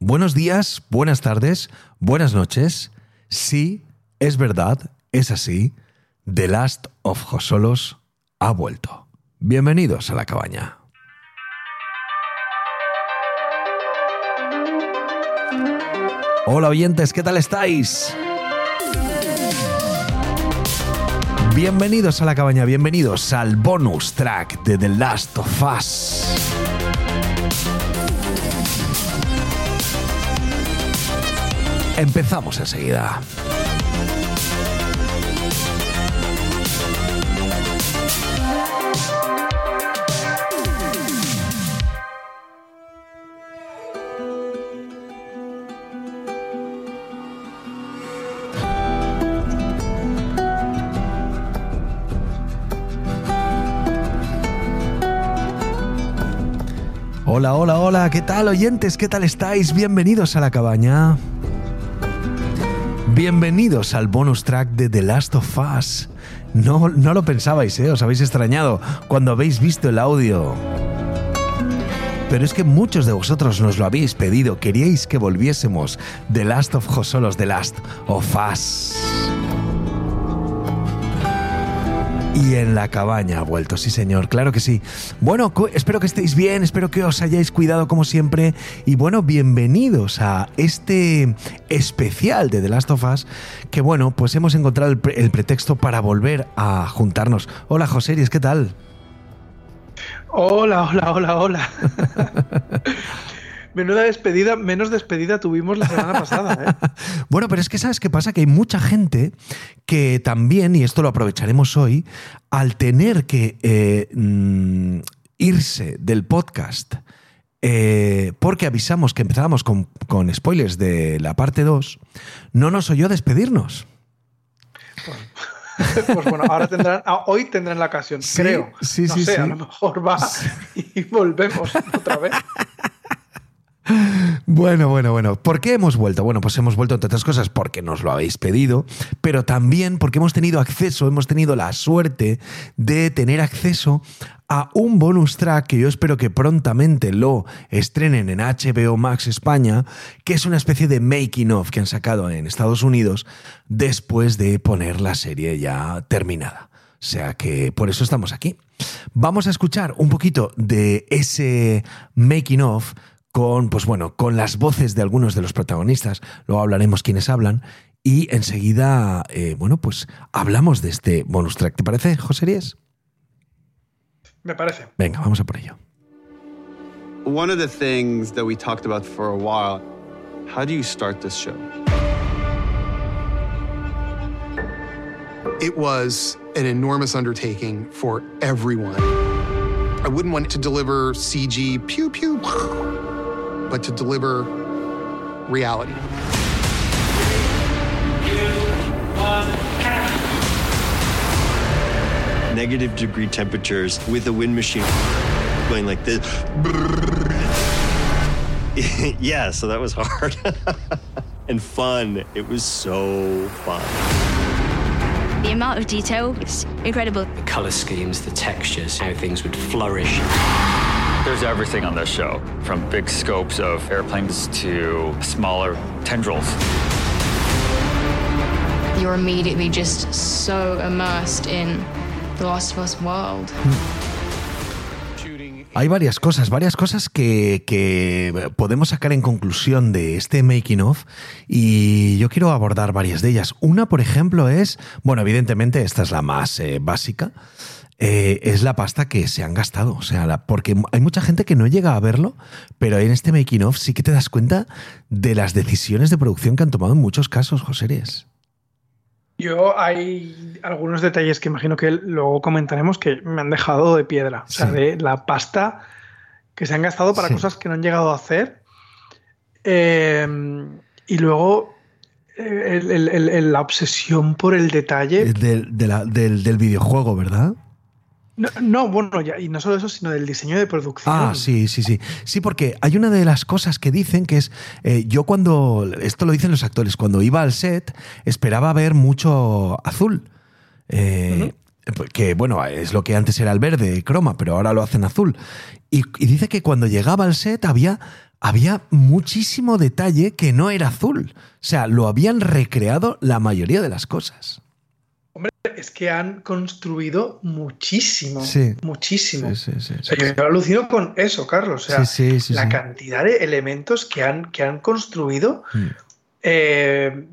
Buenos días, buenas tardes, buenas noches. Sí, es verdad, es así. The Last of Josolos ha vuelto. Bienvenidos a la cabaña. Hola oyentes, ¿qué tal estáis? Bienvenidos a la cabaña, bienvenidos al bonus track de The Last of Us. Empezamos enseguida. Hola, hola, hola, ¿qué tal oyentes? ¿Qué tal estáis? Bienvenidos a la cabaña. Bienvenidos al bonus track de The Last of Us. No, no lo pensabais, ¿eh? Os habéis extrañado cuando habéis visto el audio. Pero es que muchos de vosotros nos lo habéis pedido. Queríais que volviésemos The Last of Josolos, The Last of Us. Y en la cabaña ha vuelto, sí señor, claro que sí. Bueno, espero que estéis bien, espero que os hayáis cuidado como siempre. Y bueno, bienvenidos a este especial de The Last of Us, que bueno, pues hemos encontrado el, el pretexto para volver a juntarnos. Hola José, ¿qué tal? Hola, hola, hola, hola. Menuda despedida, menos despedida tuvimos la semana pasada. ¿eh? bueno, pero es que sabes qué pasa, que hay mucha gente que también, y esto lo aprovecharemos hoy, al tener que eh, mm, irse del podcast, eh, porque avisamos que empezábamos con, con, spoilers de la parte 2, no nos oyó despedirnos. pues bueno, ahora tendrán, ah, hoy tendrán la ocasión, creo. Sí, sí, sé, sí. A lo mejor va y volvemos otra vez. Bueno, bueno, bueno. ¿Por qué hemos vuelto? Bueno, pues hemos vuelto entre otras cosas porque nos lo habéis pedido, pero también porque hemos tenido acceso, hemos tenido la suerte de tener acceso a un bonus track que yo espero que prontamente lo estrenen en HBO Max España, que es una especie de making of que han sacado en Estados Unidos después de poner la serie ya terminada. O sea que por eso estamos aquí. Vamos a escuchar un poquito de ese making of con, pues bueno, con las voces de algunos de los protagonistas. Luego hablaremos quiénes hablan. Y enseguida, eh, bueno, pues hablamos de este bonus track. ¿Te parece, José Ries? Me parece. Venga, vamos a por ello. One of the things that we talked about for a while, how do you start this show? It was an enormous undertaking for everyone. I wouldn't want to deliver CG pew pew, but to deliver reality. Negative degree temperatures with a wind machine going like this. yeah, so that was hard and fun. It was so fun. The amount of detail is incredible. The color schemes, the textures, how things would flourish. There's everything on this show, from big scopes of airplanes to smaller tendrils. You're immediately just so immersed in the Last of Us world. Hay varias cosas, varias cosas que, que, podemos sacar en conclusión de este making of y yo quiero abordar varias de ellas. Una, por ejemplo, es, bueno, evidentemente esta es la más eh, básica, eh, es la pasta que se han gastado. O sea, la, porque hay mucha gente que no llega a verlo, pero en este making of sí que te das cuenta de las decisiones de producción que han tomado en muchos casos, José Ries. Yo hay algunos detalles que imagino que luego comentaremos que me han dejado de piedra. O sea, de la pasta que se han gastado para Sí. cosas que no han llegado a hacer. Eh, Y luego eh, el- el- el- la obsesión por el detalle. Del, de la- del- del videojuego, ¿verdad? No, no, bueno, ya, y no solo eso, sino del diseño de producción. Ah, sí, sí, sí. Sí, porque hay una de las cosas que dicen que es, eh, yo cuando, esto lo dicen los actores, cuando iba al set esperaba ver mucho azul. Eh, Que bueno, es lo que antes era el verde, croma, pero ahora lo hacen azul. Y, y dice que cuando llegaba al set había, había muchísimo detalle que no era azul. O sea, lo habían recreado la mayoría de las cosas. Hombre, es que han construido muchísimo. Sí. Muchísimo. Sí, sí, sí, O sea, yo, alucino con eso, Carlos. O sea, la cantidad de elementos que han, que han construido. Mm. eh,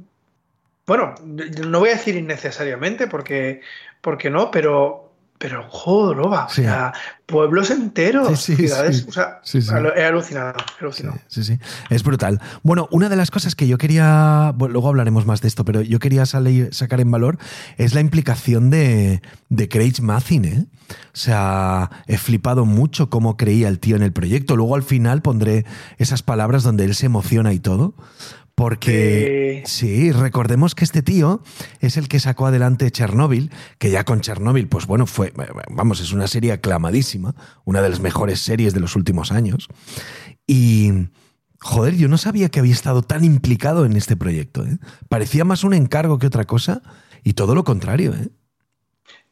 bueno, no voy a decir innecesariamente porque, porque no, pero, pero joder, Sí. o sea, pueblos enteros, Sí, sí, ciudades, o sea, he alucinado, he alucinado. Sí, sí. Es brutal. Bueno, una de las cosas que yo quería, bueno, luego hablaremos más de esto, pero yo quería salir- sacar en valor es la implicación de, de Craig Mazin, ¿eh? O sea, he flipado mucho cómo creía el tío en el proyecto. Luego al final pondré esas palabras donde él se emociona y todo. Porque sí, recordemos que este tío es el que sacó adelante Chernobyl, que ya con Chernobyl, pues bueno, fue, vamos, es una serie aclamadísima, una de las mejores series de los últimos años. Y, joder, yo no sabía que había estado tan implicado en este proyecto. ¿eh? Parecía más un encargo que otra cosa, y todo lo contrario. ¿eh?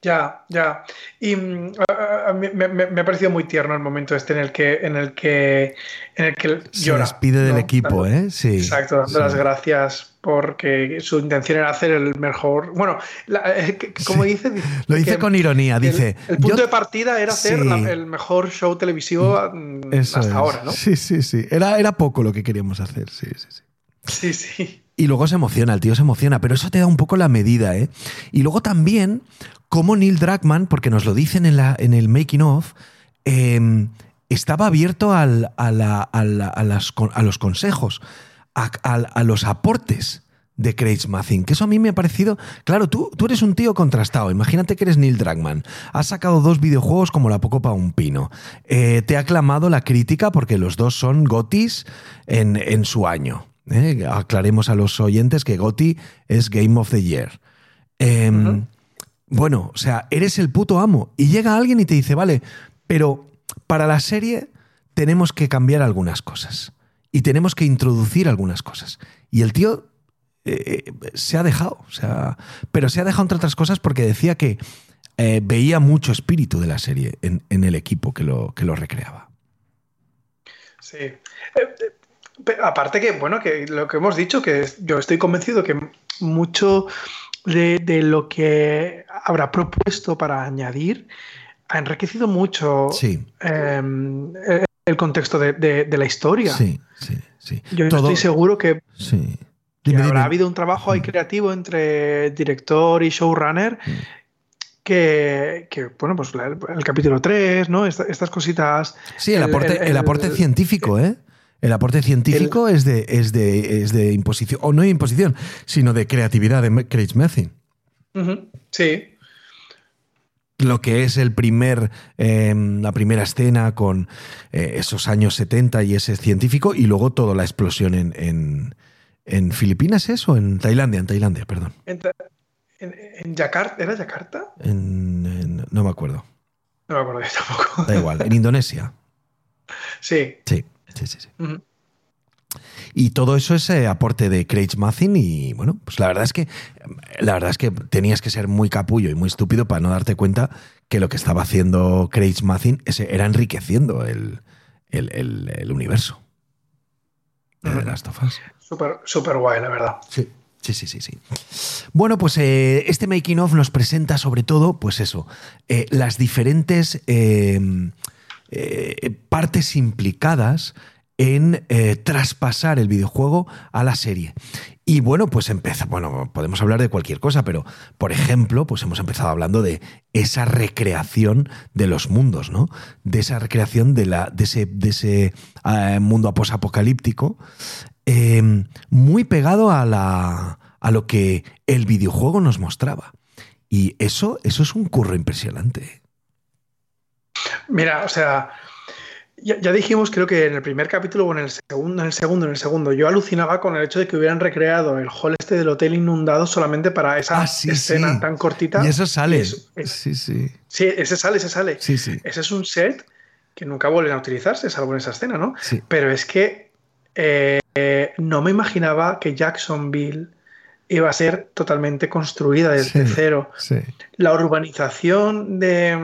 Ya, ya. Y mm, a- a- mí me, me- ha parecido muy tierno el momento este en el que, en el que, en el que Se llora. despide del equipo, ¿eh? Sí. Exacto, dando sí. las gracias porque su intención era hacer el mejor. Bueno, la- eh, como dice, Lo dice con ironía, dice. El, punto "Yo- de partida era hacer Sí. la- el mejor show televisivo mm, Eso hasta es. ahora, ¿no? Sí, sí, sí. Era, era poco lo que queríamos hacer, sí, sí, sí. Sí, sí. Y luego se emociona, el tío se emociona, pero eso te da un poco la medida, ¿eh? Y luego también, como Neil Druckmann, porque nos lo dicen en, la, en el making of, eh, estaba abierto al- a, a los consejos, a, los aportes de Craig Mazin, que eso a mí me ha parecido, claro, tú, tú eres un tío contrastado, imagínate que eres Neil Druckmann, has sacado dos videojuegos como La Poco para un Pino, Eh, te ha aclamado la crítica porque los dos son gotis en, en su año. ¿Eh? Aclaremos a los oyentes que Goti es Game of the Year. Em, Bueno, o sea, eres el puto amo y llega alguien y te dice, vale, pero para la serie tenemos que cambiar algunas cosas y tenemos que introducir algunas cosas. Y el tío eh, se ha dejado, o sea, pero se ha dejado entre otras cosas porque decía que eh, veía mucho espíritu de la serie en, en el equipo que lo, que lo recreaba. Sí. Eh, eh, aparte que, bueno, que lo que hemos dicho, que yo estoy convencido que mucho de, de lo que habrá propuesto para añadir ha enriquecido mucho Sí. eh, el, contexto de, de- de la historia. Sí, sí, sí. Yo Todo- estoy seguro que, Sí. que Dime, habrá dime. habido un trabajo ahí creativo entre director y showrunner que, que, bueno, pues el, capítulo 3, ¿no? Esta- estas cositas. Sí, el el- aporte, el, el- aporte científico, ¿eh? El aporte científico es, de, es, de, es de imposición, o no de imposición, sino de creatividad de Craig. Ujú, Sí, Lo que es el primer, eh, la primera escena con eh, esos años 70 y ese científico, y luego toda la explosión en, en, en Filipinas, ¿es? ¿O en Tailandia? En Tailandia, perdón. En, en, Yakarta, ¿era Yakarta? No me acuerdo. No me acuerdo yo tampoco. Da igual. En Indonesia. Sí. Sí, sí, sí. sí. Y todo eso es eh, aporte de Craig Mazin y bueno, pues la verdad es que la verdad es que tenías que ser muy capullo y muy estúpido para no darte cuenta que lo que estaba haciendo Craig Mazin era enriqueciendo el, el- el- el universo de The Last of Us. Súper, súper guay, la verdad. Sí. Sí, sí, sí, sí. Bueno, pues eh, este making of nos presenta sobre todo, pues eso, eh, las diferentes eh, partes implicadas en eh, traspasar el videojuego a la serie. Y bueno, pues empieza, bueno, podemos hablar de cualquier cosa, pero por ejemplo, pues hemos empezado hablando de esa recreación de los mundos, ¿no? De esa recreación de, la, de ese, de ese eh, mundo posapocalíptico, eh, muy pegado a, la, a lo que el videojuego nos mostraba. Y eso, eso es un curro impresionante. Mira, o sea, Ya, ya dijimos, creo que en el primer capítulo o en el segundo, en el segundo, en el segundo, yo alucinaba con el hecho de que hubieran recreado el hall este del hotel inundado solamente para esa Ah, sí, escena sí. tan cortita. Y eso sale. Es- Sí, sí. sí, ese sale, ese sale. Sí, sí. Ese es un set que nunca vuelven a utilizarse, salvo en esa escena, ¿no? Sí. Pero es que eh, eh, no me imaginaba que Jacksonville iba a ser totalmente construida desde Sí. cero. Sí. La urbanización de,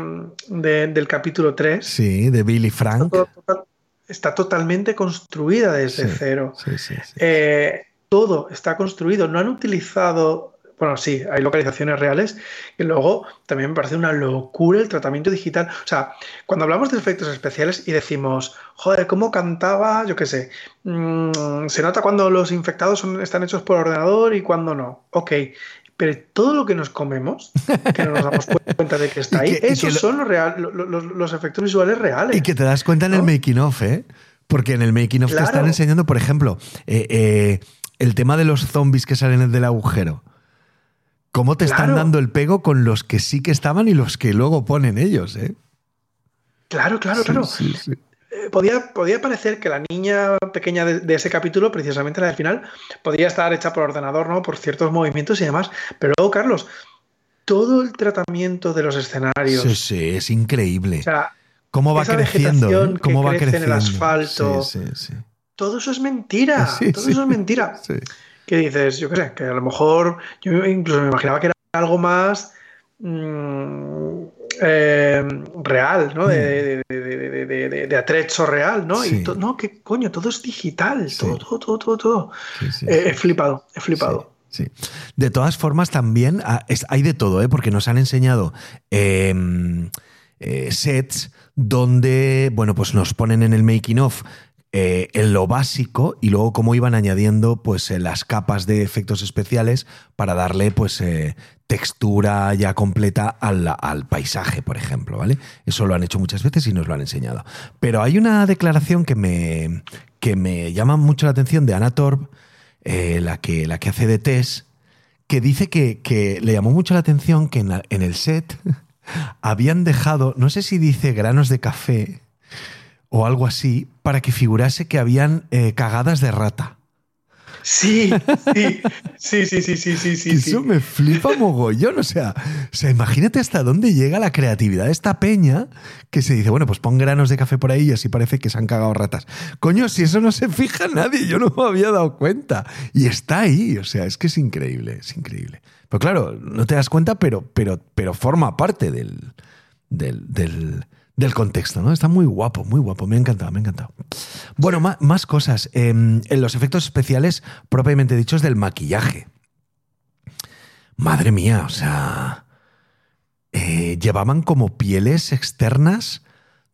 de- del capítulo 3 Sí, de Billy Frank. está, total- está totalmente construida desde Sí. cero. Eh, todo está construido. No han utilizado. Bueno, sí, hay localizaciones reales. Y luego también me parece una locura el tratamiento digital. O sea, cuando hablamos de efectos especiales y decimos, joder, ¿cómo cantaba? Yo qué sé. mm, se nota cuando los infectados son- están hechos por ordenador y cuando no. Ok. Pero todo lo que nos comemos, que no nos damos cuenta de que está ahí, que- esos lo- son los, real- lo- lo- los- los efectos visuales reales. Y que te das cuenta en el making of, ¿eh? Porque en el making of te están enseñando, por ejemplo, eh, eh, el tema de los zombies que salen del agujero. Cómo te están dando el pego con los que sí que estaban y los que luego ponen ellos, ¿eh? Claro, claro, claro. Sí, sí. Eh, podía, podía parecer que la niña pequeña de, de ese capítulo, precisamente la del final, podía estar hecha por ordenador, ¿no? Por ciertos movimientos y demás. Pero luego, Carlos, todo el tratamiento de los escenarios. Sí, sí, es increíble. O sea, Cómo va esa creciendo, ¿eh? Cómo que va crece en el creciendo. asfalto. Todo eso es mentira. Todo eso es mentira. Que dices, yo qué sé, que a lo mejor yo incluso me imaginaba que era algo más mm, eh, real, ¿no? De, de, atrecho real, ¿no? Mm. Sí. Y to- no, que coño, todo es digital, Sí. todo, todo, todo, todo, todo. Sí, Eh, he flipado, he flipado. Sí. De todas formas, también ah, hay de todo, ¿eh? porque nos han enseñado eh, eh, sets donde, bueno, pues nos ponen en el making of eh, en lo básico y luego cómo iban añadiendo pues eh, las capas de efectos especiales para darle pues eh, textura ya completa al, al paisaje, por ejemplo, ¿vale? Eso lo han hecho muchas veces y nos lo han enseñado. Pero hay una declaración que me, que me llama mucho la atención de Anna Torb, la, que, la que hace de Tess, que dice que, que le llamó mucho la atención que en el set habían dejado, no sé si dice granos de café o algo así, para que figurase que habían eh, cagadas de rata. Sí, sí, sí, sí, sí, sí, sí, sí. Que sí. Eso me flipa mogollón. O sea, o sea, imagínate hasta dónde llega la creatividad de esta peña que se dice, bueno, pues pon granos de café por ahí y así parece que se han cagado ratas. Coño, si eso no se fija nadie, yo no me había dado cuenta. Y está ahí, o sea, es que es increíble, es increíble. Pero claro, no te das cuenta, pero, pero, pero forma parte del, del, del, del contexto, ¿no? Está muy guapo, muy guapo. Me ha encantado, me ha encantado. Bueno, más cosas. Eh, en los efectos especiales, propiamente dichos, del maquillaje. Madre mía, o sea. eh, llevaban como pieles externas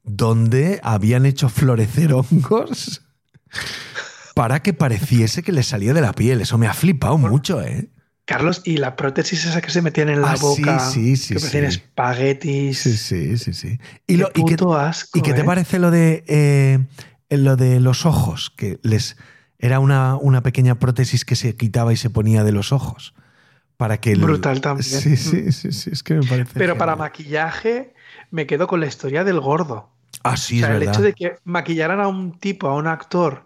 donde habían hecho florecer hongos para que pareciese que le salía de la piel. Eso me ha flipado mucho, ¿eh? Carlos, y la prótesis esa que se metían en la Ah, sí, boca, sí, sí, que parecían sí. espaguetis. Sí, sí, sí, sí. Qué lo- y qué- puto asco, ¿Y qué te ¿eh? parece lo de eh, lo de los ojos? Que les era una, una pequeña prótesis que se quitaba y se ponía de los ojos. Para que el- Brutal también. Sí, sí, sí, sí, es que me parece. Pero para genial. maquillaje me quedo con la historia del gordo. Ah, sí, o sea, es el verdad. hecho de que maquillaran a un tipo, a un actor,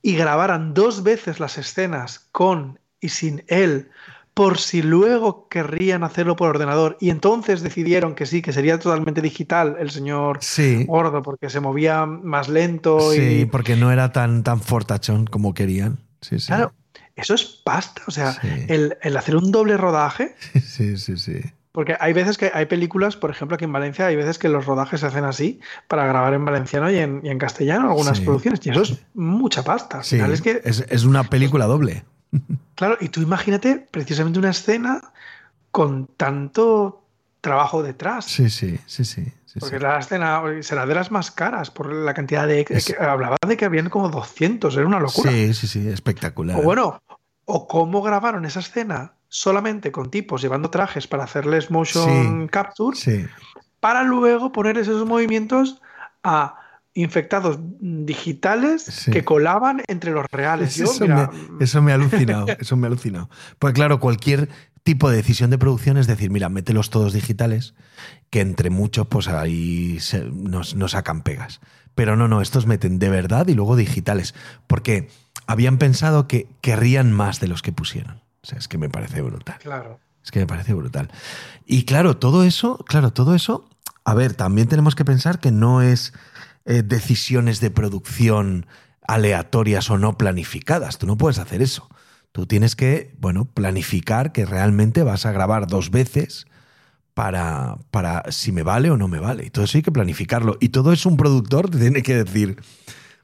y grabaran dos veces las escenas con y sin él, por si luego querrían hacerlo por ordenador, y entonces decidieron que sí, que sería totalmente digital el señor Sí. gordo, porque se movía más lento Sí, y. porque no era tan, tan fortachón como querían. Sí, sí. Claro, eso es pasta. O sea, el, el hacer un doble rodaje. Sí, sí, sí. Porque hay veces que hay películas, por ejemplo, aquí en Valencia, hay veces que los rodajes se hacen así para grabar en valenciano y en, y en castellano algunas producciones. Y eso es mucha pasta. Al Sí, final es que, es, es una película doble. claro, y tú imagínate precisamente una escena con tanto trabajo detrás. Sí, sí, sí, sí. sí, Porque sí. la escena será de las más caras por la cantidad de... Es- que hablaba de que habían como 200, era una locura. Sí, sí, sí, espectacular. O bueno, o cómo grabaron esa escena solamente con tipos llevando trajes para hacerles motion Sí. capture Sí, para luego poner esos movimientos a infectados digitales Sí. que colaban entre los reales. Yo, eso, mira, me, eso me ha alucinado, eso me ha alucinado. Pues claro, cualquier tipo de decisión de producción es decir, mira, mételos todos digitales, que entre muchos pues ahí se- nos, nos sacan pegas. Pero no, no, estos meten de verdad y luego digitales. Porque habían pensado que querrían más de los que pusieron. O sea, es que me parece brutal. Claro. Es que me parece brutal. Y claro, todo eso, claro, todo eso, a ver, también tenemos que pensar que no es eh, decisiones de producción aleatorias o no planificadas. Tú no puedes hacer eso. Tú tienes que, bueno, planificar que realmente vas a grabar dos veces para, para si me vale o no me vale. Todo eso hay que planificarlo. Y todo eso un productor te tiene que decir,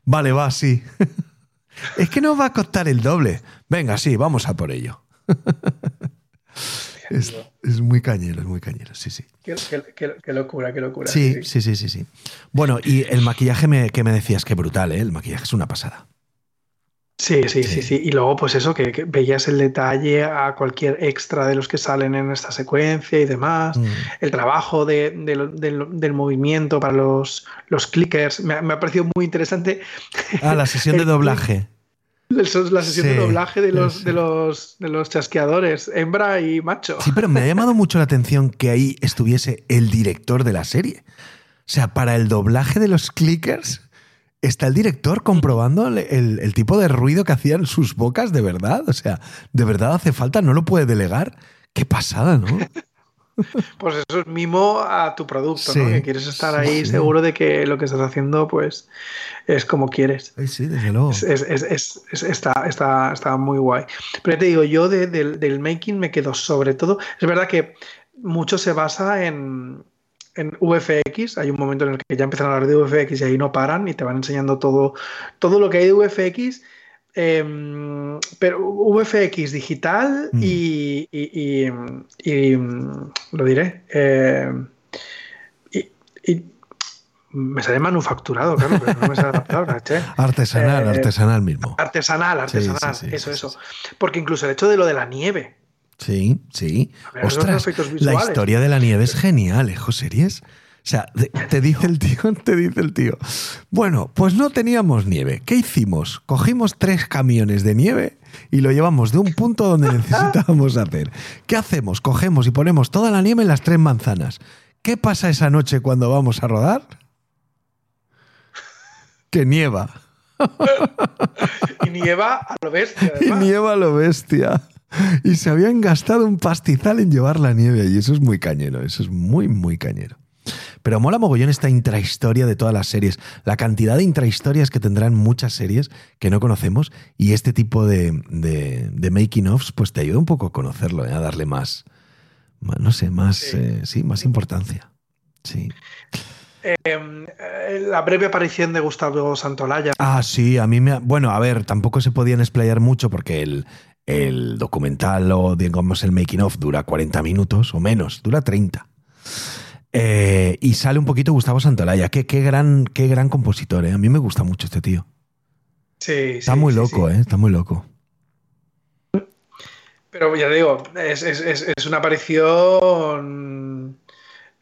vale, va, sí. es que nos va a costar el doble. Venga, sí, vamos a por ello. es, es, muy cañero, es muy cañero, sí, sí. Qué, qué, qué locura, qué locura. Sí, sí, sí, sí, sí. Bueno, y el maquillaje me, que me decías que brutal, ¿eh? El maquillaje es una pasada. Sí, sí, sí, sí. Y luego, pues eso, que, que, veías el detalle a cualquier extra de los que salen en esta secuencia y demás. Mm. El trabajo de, de, de, del movimiento para los, los clickers. Me, me, ha parecido muy interesante. Ah, la sesión de doblaje. La sesión sí, de doblaje de los, sí. de, los, de los chasqueadores, hembra y macho. Sí, pero me ha llamado mucho la atención que ahí estuviese el director de la serie. O sea, para el doblaje de los clickers está el director comprobando el, el, el, tipo de ruido que hacían sus bocas de verdad. O sea, de verdad hace falta, no lo puede delegar. Qué pasada, ¿no? Pues eso es mimo a tu producto, sí, ¿no? Que quieres estar ahí sí. seguro de que lo que estás haciendo, pues, es como quieres. Sí, desde luego. Es, es, es, está, está, está, muy guay. Pero ya te digo, yo de, de, del making me quedo sobre todo. Es verdad que mucho se basa en, en VFX, hay un momento en el que ya empiezan a hablar de VFX y ahí no paran y te van enseñando todo, todo lo que hay de VFX, eh, pero VFX digital mm. y, y, y, y, lo diré. Eh, y, me sale manufacturado, claro, pero no me sale la palabra, che. Artesanal, eh, artesanal mismo. Artesanal, artesanal, sí, sí, sí, eso, eso. Porque incluso el hecho de lo de la nieve, Sí, sí. Ver, Ostras, la historia de la nieve es genial, ¿eh, Joseries? O sea, te dice el tío, te dice el tío. Bueno, pues no teníamos nieve. ¿Qué hicimos? Cogimos tres camiones de nieve y lo llevamos de un punto donde necesitábamos hacer. ¿Qué hacemos? Cogemos y ponemos toda la nieve en las tres manzanas. ¿Qué pasa esa noche cuando vamos a rodar? Que nieva. y nieva a lo bestia. Además. Y nieva a lo bestia. Y se habían gastado un pastizal en llevar la nieve y eso es muy cañero, eso es muy, muy cañero. Pero mola mogollón esta intrahistoria de todas las series, la cantidad de intrahistorias que tendrán muchas series que no conocemos y este tipo de, de, de making-offs pues te ayuda un poco a conocerlo, ¿eh? a darle más, más, no sé, más, sí. Eh, sí, más importancia. Sí. Eh, la breve aparición de Gustavo Santolaya. Ah, sí, a mí me. Bueno, a ver, tampoco se podían explayar mucho porque el, el documental o digamos el making of dura 40 minutos o menos, dura 30. Eh, y sale un poquito Gustavo Santolaya. Qué, qué, gran, qué gran compositor, ¿eh? A mí me gusta mucho este tío. Sí, Está sí, muy sí, loco, sí. ¿eh? Está muy loco. Pero ya digo, es, es, es una aparición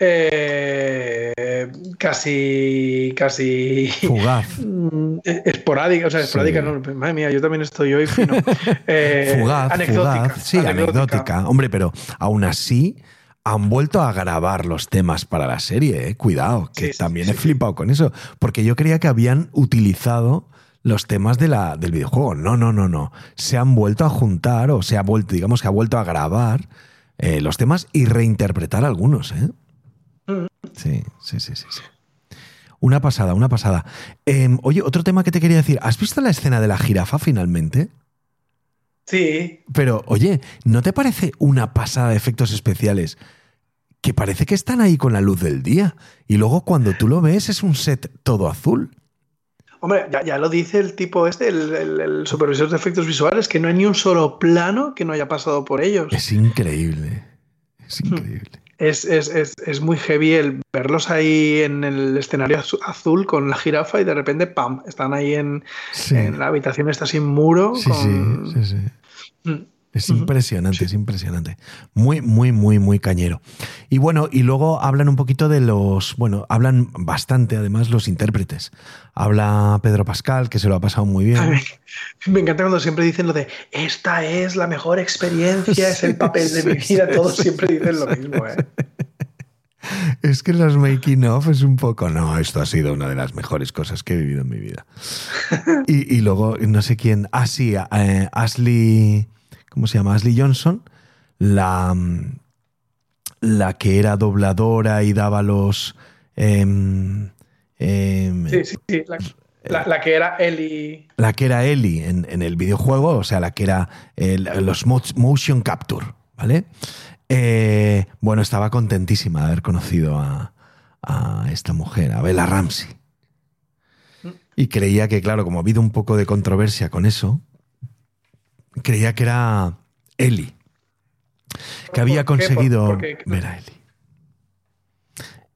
eh, casi casi fugaz esporádica o sea esporádica no madre mía yo también estoy hoy fino eh, fugaz anecdótica fugaz, sí anecdótica. anecdótica. hombre pero aún así han vuelto a grabar los temas para la serie eh. cuidado que sí, también sí, he flipado con eso porque yo creía que habían utilizado los temas de la, del videojuego no no no no se han vuelto a juntar o se ha vuelto digamos que ha vuelto a grabar eh, los temas y reinterpretar algunos eh Sí, sí, sí, sí. sí. Una pasada, una pasada. Eh, oye, otro tema que te quería decir. ¿Has visto la escena de la jirafa finalmente? Sí. Pero, oye, ¿no te parece una pasada de efectos especiales? Que parece que están ahí con la luz del día. Y luego cuando tú lo ves es un set todo azul. Hombre, ya, ya lo dice el tipo este, el, el, el, supervisor de efectos visuales, que no hay ni un solo plano que no haya pasado por ellos. Es increíble. Es increíble es, es, es, es, muy heavy el verlos ahí en el escenario azul con la jirafa y de repente, ¡pam!, están ahí en, sí. en la habitación, está sin muro. Sí, con... sí, sí, sí. Mm. Es impresionante, sí. es impresionante. Muy, muy, muy, muy cañero. Y bueno, y luego hablan un poquito de los, bueno, hablan bastante además los intérpretes. Habla Pedro Pascal, que se lo ha pasado muy bien. Ver, me encanta cuando siempre dicen lo de, esta es la mejor experiencia, es el papel de mi vida, todos siempre dicen lo mismo. ¿eh? Es que los making of es un poco. No, esto ha sido una de las mejores cosas que he vivido en mi vida. Y, y luego, no sé quién. Ah, sí, eh, Ashley. ¿Cómo se llama? Ashley Johnson. La. La que era dobladora y daba los. em, em, Sí, sí, sí. La, la- la que era Ellie. la que era Ellie en, en el videojuego, o sea, la que era el- los mo- motion capture, ¿vale? Eh, bueno, estaba contentísima de haber conocido a, a esta mujer, a Bella Ramsey. Y creía que, claro, como ha habido un poco de controversia con eso, creía que era Ellie. Que había ¿Por qué? Por- conseguido ver a Ellie.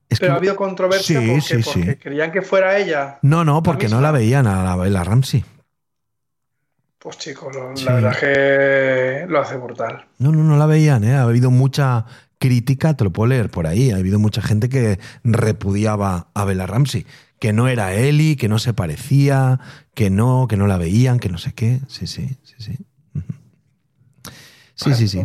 Es Pero que- ha habido controversia Sí, porque, sí, sí. porque creían que fuera ella. No, no, porque no la veían a la Bella Ramsey. Pues chicos, lo- Sí. la verdad que lo hace brutal. No, no, no la veían, ¿eh? Ha habido mucha crítica, te lo puedo leer por ahí. Ha habido mucha gente que repudiaba a Bella Ramsey. Que no era Ellie, que no se parecía, que no, que no la veían, que no sé qué. Sí, sí, sí, sí. Sí, sí, sí.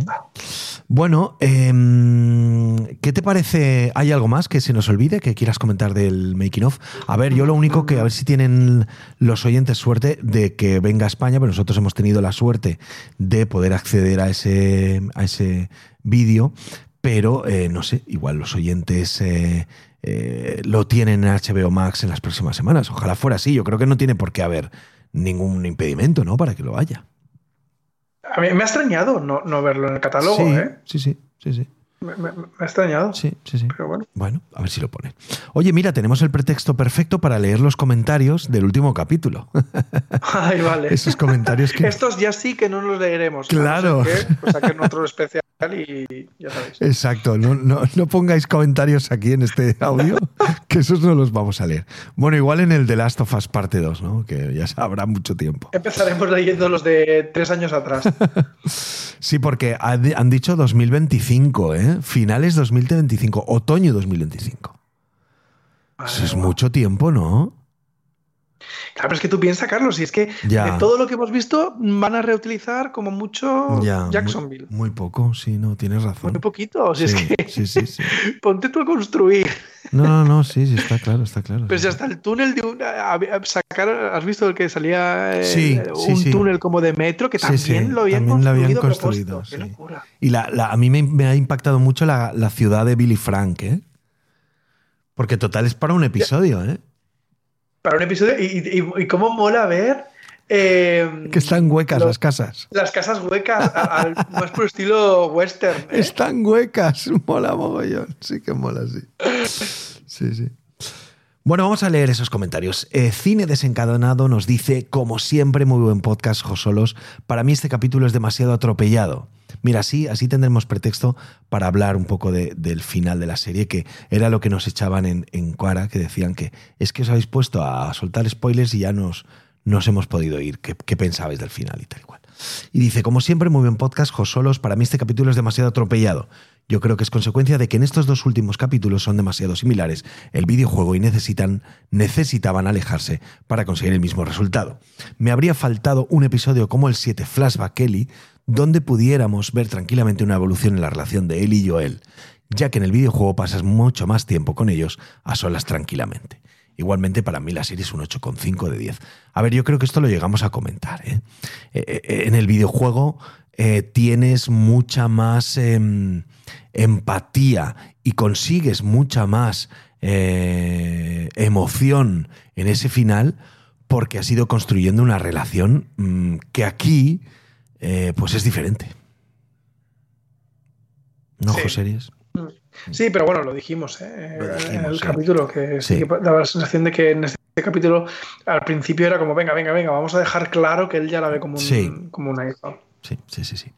Bueno, em, ¿qué te parece? ¿Hay algo más que se nos olvide que quieras comentar del making of? A ver, yo lo único que a ver si tienen los oyentes suerte de que venga a España, pero nosotros hemos tenido la suerte de poder acceder a ese, a ese vídeo, pero eh, no sé, igual los oyentes eh, eh, lo tienen en HBO Max en las próximas semanas. Ojalá fuera así. Yo creo que no tiene por qué haber ningún impedimento, ¿no? Para que lo haya. A mí me ha extrañado no, no verlo en el catálogo, sí, ¿eh? sí, sí, sí, sí. Me, me- me ha extrañado. Sí, sí, sí. Pero bueno. Bueno, a ver si lo pone. Oye, mira, tenemos el pretexto perfecto para leer los comentarios del último capítulo. Ay, vale. Esos comentarios que... Estos ya sí que no los leeremos. Claro. A no ser que, pues, saquen otro especial y ya sabéis. Exacto, no, no, no pongáis comentarios aquí en este audio, que esos no los vamos a leer. Bueno, igual en el The Last of Us parte 2, ¿no? Que ya habrá mucho tiempo. Empezaremos leyendo los de tres años atrás. Sí, porque ha- han dicho 2025, ¿eh? Finales 2025, otoño 2025. Eso es mucho tiempo, ¿no? Claro, pero es que tú piensas, Carlos, si es que Ya. de todo lo que hemos visto van a reutilizar como mucho Ya, Jacksonville. Muy, poco, sí, no, tienes razón. Muy poquito. Si Sí, es que sí, sí, sí. ponte tú a construir. No, no, no, sí, sí, está claro, está claro. Pero si hasta el túnel de un, a- a- sacar, ¿has visto el que salía eh, Sí, un sí. túnel como de metro que también lo habían también lo construido? habían a construido, propósito? Qué locura. Y la, la- a mí me, me ha impactado mucho la, la ciudad de Billy Frank, ¿eh? Porque total es para un episodio, ¿eh? Para un episodio. Y, y- y cómo mola ver eh, Que están huecas Lo- las casas. las casas huecas, al- más por estilo western. ¿eh? Están huecas, mola mogollón. Sí que mola, sí. Sí, sí. Bueno, vamos a leer esos comentarios. Eh, Cine Desencadenado nos dice, como siempre, muy buen podcast, Josolos. Para mí este capítulo es demasiado atropellado. Mira, así, así tendremos pretexto para hablar un poco de- del final de la serie, que era lo que nos echaban en, en cara, que decían que es que os habéis puesto a soltar spoilers y ya nos, nos hemos podido ir. ¿Qué, qué pensabais del final y tal cual? Y dice, como siempre, muy buen podcast, Josolos. Para mí este capítulo es demasiado atropellado. Yo creo que es consecuencia de que en estos dos últimos capítulos son demasiado similares el videojuego y necesitan, necesitaban alejarse para conseguir el mismo resultado. Me habría faltado un episodio como el 7 Flashback Ellie, donde pudiéramos ver tranquilamente una evolución en la relación de Ellie y Joel, ya que en el videojuego pasas mucho más tiempo con ellos a solas tranquilamente. Igualmente, para mí la serie es un 8,5 de 10. A ver, yo creo que esto lo llegamos a comentar. ¿eh? Eh, eh, en el videojuego eh, tienes mucha más em, empatía y consigues mucha más emoción en ese final porque has ido construyendo una relación mm, que aquí pues es diferente. ¿No, Sí. Joseries? Sí, pero bueno, lo dijimos, ¿eh? Lo dijimos, en el sí. capítulo, que sí. Que daba la sensación de que en este capítulo al principio era como, venga, venga, venga, vamos a dejar claro que él ya la ve como, un, Sí. como una hija. Sí, sí, sí, sí.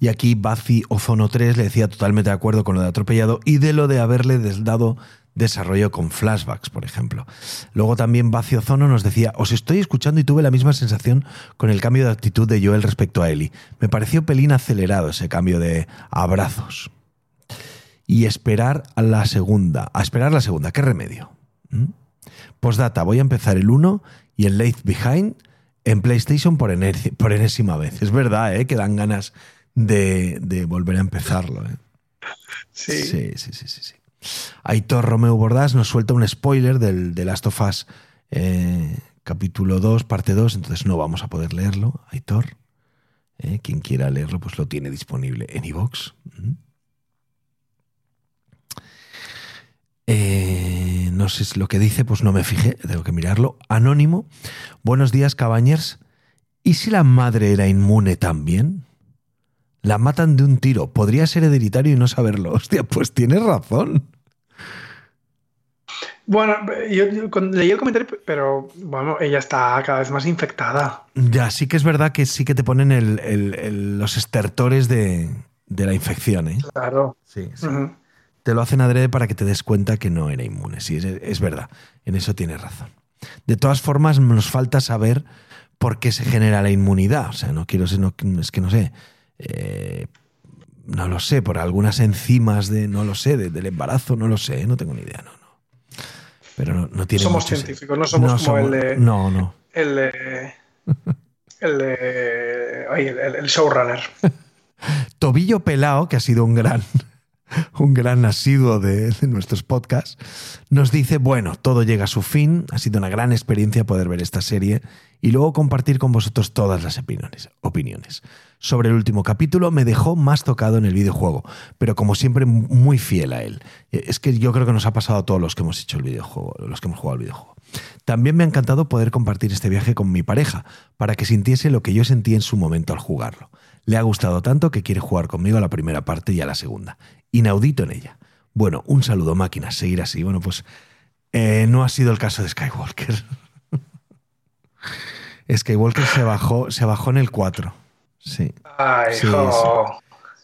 Y aquí Bazi Ozono 3 le decía totalmente de acuerdo con lo de atropellado y de lo de haberle dado desarrollo con flashbacks, por ejemplo. Luego también Bazi Ozono nos decía, os estoy escuchando y tuve la misma sensación con el cambio de actitud de Joel respecto a Ellie. Me pareció pelín acelerado ese cambio de abrazos. Y esperar a la segunda. A esperar la segunda, ¿qué remedio? ¿Mm? Postdata, voy a empezar el 1 y el Late Behind en PlayStation por, enésima vez. Es verdad, ¿eh? que dan ganas de, de volver a empezarlo. ¿eh? Sí. Sí, sí, sí, sí, sí. Aitor Romeo Bordás nos suelta un spoiler del, de Last of Us eh, capítulo 2, parte 2, entonces no vamos a poder leerlo, Aitor. Eh, quien quiera leerlo, pues lo tiene disponible en iVoox. Eh, no sé lo que dice, pues no me fijé, tengo que mirarlo. Anónimo. Buenos días, Cabañers. ¿Y si la madre era inmune también? La matan de un tiro. Podría ser hereditario y no saberlo. Hostia, pues tienes razón. Bueno, yo, yo con- leí el comentario, pero bueno, ella está cada vez más infectada. Ya, sí que es verdad que sí que te ponen el- el- el- los estertores de, de la infección, ¿eh? Claro. Sí, sí. Te lo hacen adrede para que te des cuenta que no era inmune. Sí, es, es verdad. En eso tienes razón. De todas formas, nos falta saber por qué se genera la inmunidad. O sea, no quiero ser, no- es que no sé. eh, no lo sé, por algunas enzimas de, no lo sé, de- del embarazo, no lo sé, no tengo ni idea, no, no. Pero no, no tiene somos científicos, no somos como somos- el de. No, no. El de. El de. ay, el, el showrunner. Tobillo Pelao, que ha sido un gran, un gran asiduo de, nuestros podcasts, nos dice, bueno, todo llega a su fin, ha sido una gran experiencia poder ver esta serie y luego compartir con vosotros todas las opiniones. opiniones. Sobre el último capítulo me dejó más tocado en el videojuego, pero como siempre muy fiel a él. Es que yo creo que nos ha pasado a todos los que hemos hecho el videojuego, los que hemos jugado al videojuego. También me ha encantado poder compartir este viaje con mi pareja, para que sintiese lo que yo sentí en su momento al jugarlo. Le ha gustado tanto que quiere jugar conmigo a la primera parte y a la segunda. Inaudito en ella. Bueno, un saludo máquinas, seguir así. Bueno, pues eh, no ha sido el caso de Skywalker. Skywalker se bajó, se bajó en el 4. Sí. Ay, Sí.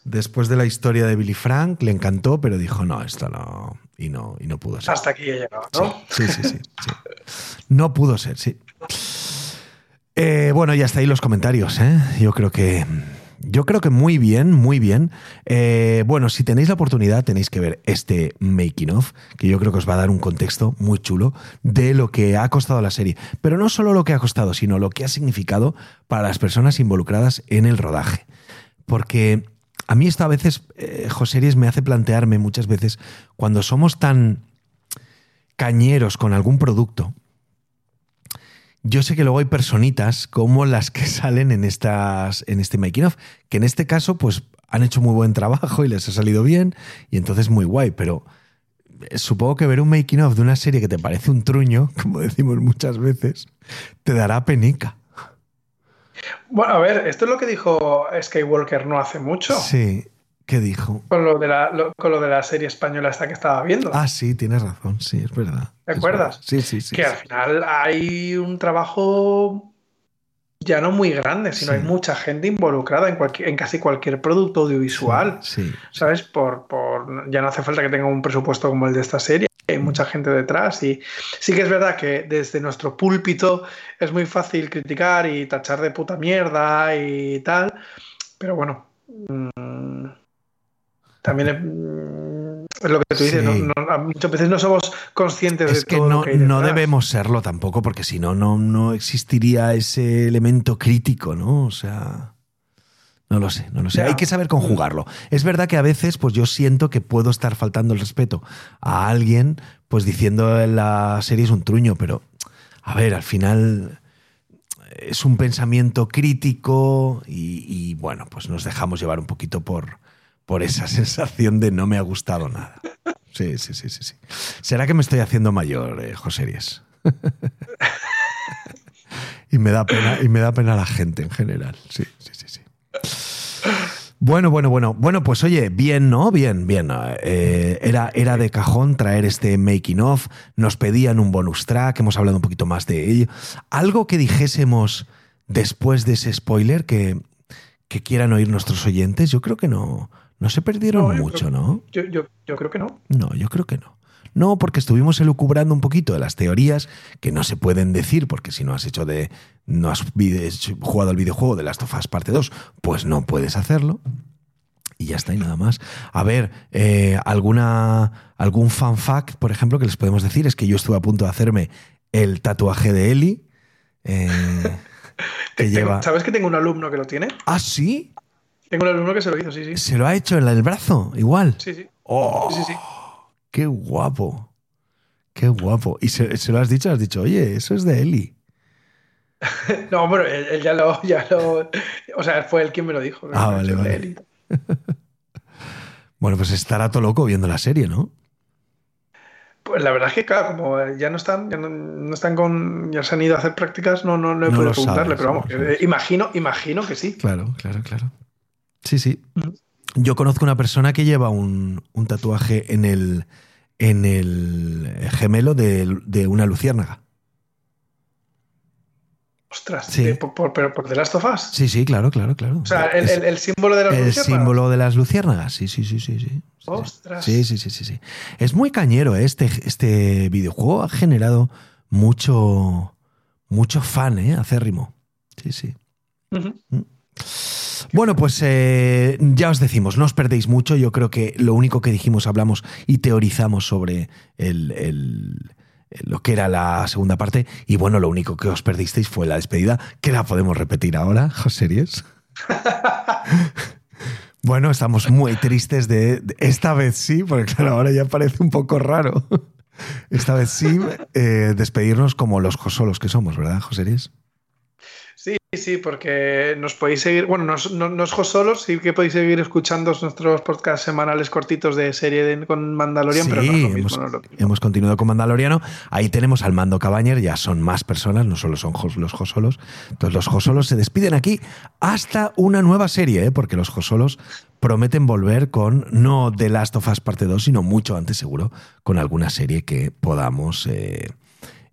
Después de la historia de Billy Frank, le encantó, pero dijo, no, esto no. Y no, y no pudo ser. Hasta aquí he llegado, ¿no? Sí, sí, sí. sí. No pudo ser, sí. Eh, bueno, ya está ahí los comentarios. ¿eh? Yo creo que. Yo creo que muy bien, muy bien. Eh, bueno, si tenéis la oportunidad, tenéis que ver este making of, que yo creo que os va a dar un contexto muy chulo de lo que ha costado la serie. Pero no solo lo que ha costado, sino lo que ha significado para las personas involucradas en el rodaje. Porque a mí esto a veces, eh, Joseries, me hace plantearme muchas veces, cuando somos tan cañeros con algún producto, yo sé que luego hay personitas como las que salen en, estas, en este making of, que en este caso pues han hecho muy buen trabajo y les ha salido bien y entonces muy guay, pero eh, supongo que ver un making of de una serie que te parece un truño, como decimos muchas veces, te dará penica. Bueno, a ver, esto es lo que dijo Skywalker no hace mucho. Sí, ¿qué dijo? Con lo, de la, lo- con lo de la serie española esta que estaba viendo. Ah, sí, tienes razón, sí, es verdad. ¿Te Es acuerdas? verdad. Sí, sí, sí. que sí. al final hay un trabajo ya no muy grande, sino Sí. hay mucha gente involucrada en, cualquier- en casi cualquier producto audiovisual. Sí, ¿Sabes? Por, por, ya no hace falta que tenga un presupuesto como el de esta serie. Hay mucha gente detrás y sí que es verdad que desde nuestro púlpito es muy fácil criticar y tachar de puta mierda y tal, pero bueno, mm, también es, mm, es lo que tú dices, Sí. ¿no? No- muchas veces no somos conscientes Es de que todo no, lo que hay no debemos serlo tampoco, porque si no, no, existiría ese elemento crítico, ¿no? O sea. No lo sé, no lo sé. Ya. Hay que saber conjugarlo. Es verdad que a veces, pues yo siento que puedo estar faltando el respeto a alguien, pues diciendo en la serie es un truño, pero a ver, al final es un pensamiento crítico y, y, bueno, pues nos dejamos llevar un poquito por, por esa sensación de no me ha gustado nada. Sí, sí, sí, sí. sí. ¿Será que me estoy haciendo mayor, eh, Joseries? y me da pena, y me da pena la gente en general. Sí, sí, sí, sí. Bueno, bueno, bueno. Bueno, pues oye, bien, ¿no? Bien, bien. Eh, era, era de cajón traer este making of. Nos pedían un bonus track, hemos hablado un poquito más de ello. Algo que dijésemos después de ese spoiler que, que quieran oír nuestros oyentes, yo creo que no, no se perdieron No, mucho, creo- ¿no? Yo, yo, yo creo que no. No, yo creo que no. No, porque estuvimos elucubrando un poquito de las teorías que no se pueden decir, porque si no has hecho de. no has jugado al videojuego de Last of Us Parte 2, pues no puedes hacerlo. Y ya está, y nada más. A ver, eh, alguna, algún fan fact, por ejemplo, que les podemos decir es que yo estuve a punto de hacerme el tatuaje de Eli. eh, que lleva. ¿Sabes que tengo un alumno que lo tiene? Ah, sí. Tengo un alumno que se lo hizo, sí, sí. Se lo ha hecho en el brazo, igual. Sí, sí. Oh, Sí, sí, sí. Qué guapo. Qué guapo. Y se, se lo has dicho, has dicho, oye, eso es de Eli. no, bueno, él, él ya, lo, ya lo. O sea, fue él quien me lo dijo. Ah, vale, de vale. Eli. Bueno, pues estará todo loco viendo la serie, ¿no? Pues la verdad es que, claro, como ya no están, ya no, no están con. Ya se han ido a hacer prácticas, no, no, no he No podido preguntarle, sabes, pero vamos, imagino, imagino que sí. Claro, claro, claro. Sí, sí. Yo conozco una persona que lleva un, un tatuaje en el, en el gemelo de, de una luciérnaga. Ostras, Sí. de- por, por, pero por The Last of Us. Sí, sí, claro, claro, claro. O sea, el, Es el- el símbolo de las el luciérnagas. símbolo de las luciérnagas. Sí, sí, sí, sí, sí. Ostras. Sí, sí, sí, sí, sí. Es muy cañero, ¿eh? este, este videojuego ha generado mucho, mucho fan, ¿eh? Acérrimo. Sí, sí. Ujú. Bueno, pues eh, ya os decimos, no os perdéis mucho. Yo creo que lo único que dijimos, hablamos y teorizamos sobre el, lo que era la segunda parte. Y bueno, lo único que os perdisteis fue la despedida, que la podemos repetir ahora, Joseries. bueno, estamos muy tristes de, Esta vez sí, porque claro, ahora ya parece un poco raro. Esta vez sí, eh, despedirnos como los josolos que somos, ¿verdad, Joseries? Sí, sí, porque nos podéis seguir, bueno, no, no, no os solos, sí que podéis seguir escuchando nuestros podcasts semanales cortitos de serie de- con Mandalorian, pero no es lo mismo, hemos, no es lo mismo. hemos continuado con Mandaloriano. Ahí tenemos al Mando Cabañer, ya son más personas, no solo son los Josolos. Entonces los Josolos se despiden aquí hasta una nueva serie, ¿eh? porque los Josolos prometen volver con no The Last of Us parte 2, sino mucho antes seguro, con alguna serie que podamos, eh,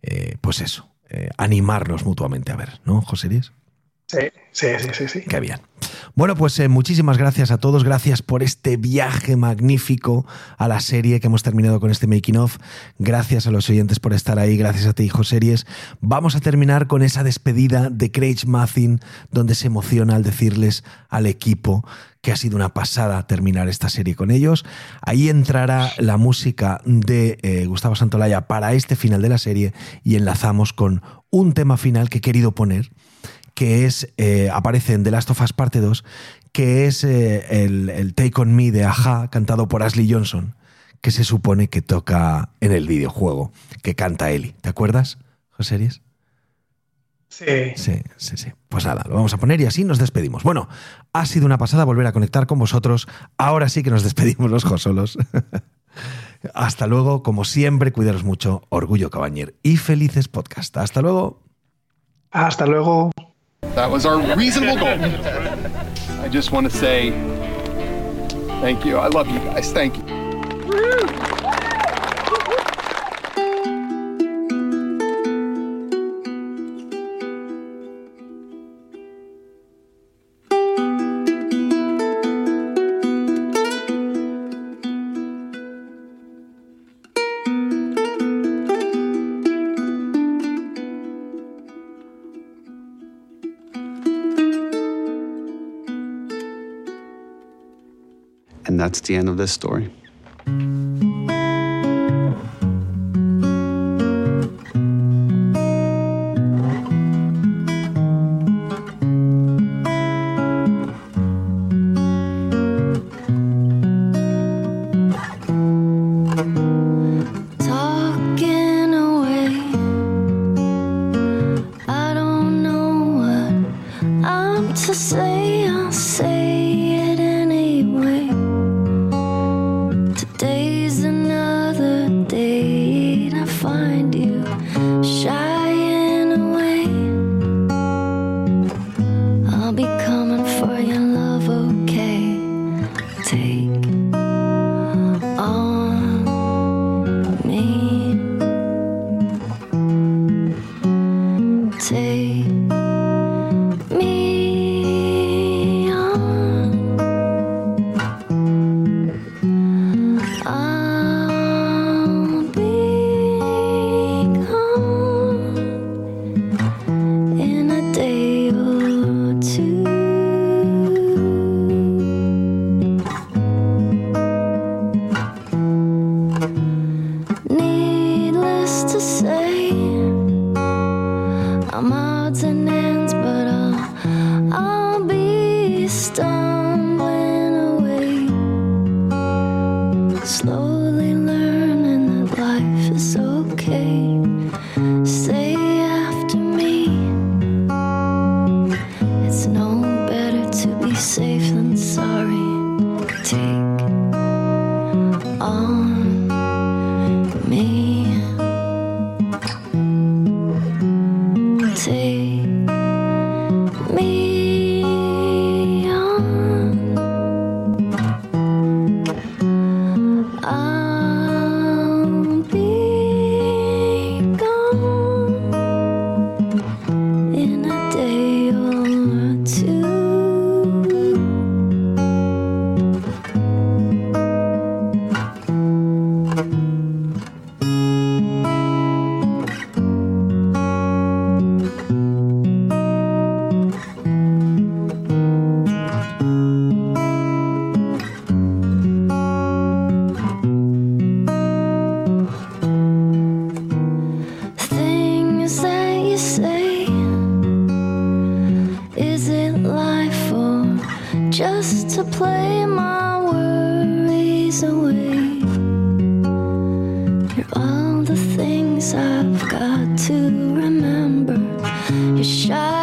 eh, pues eso, eh, animarnos mutuamente a ver, ¿no, Joseries? Sí, sí, sí, sí, sí. Qué bien. Bueno, pues eh, muchísimas gracias a todos. Gracias por este viaje magnífico a la serie que hemos terminado con este making of. Gracias a los oyentes por estar ahí. Gracias a ti, hijo series. Vamos a terminar con esa despedida de Craig Mathin, donde se emociona al decirles al equipo que ha sido una pasada terminar esta serie con ellos. Ahí entrará la música de eh, Gustavo Santolaya para este final de la serie y enlazamos con un tema final que he querido poner que es, eh, aparece en The Last of Us Parte 2, que es eh, el, el Take On Me de Aja, cantado por Ashley Johnson, que se supone que toca en el videojuego, que canta Ellie. ¿Te acuerdas, José Ries? Sí. Sí, sí, sí. Pues nada, lo vamos a poner y así nos despedimos. Bueno, ha sido una pasada volver a conectar con vosotros. Ahora sí que nos despedimos los Josolos. Hasta luego, como siempre, cuidaros mucho, Orgullo Cabañer y felices podcast. Hasta luego. Hasta luego. That was our reasonable goal. I just want to say thank you. I love you guys. Thank you. That's the end of this story. Stumbling away, slowly just to play my worries away? You're all the things I've got to remember. You're shying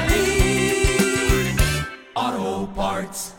hearts.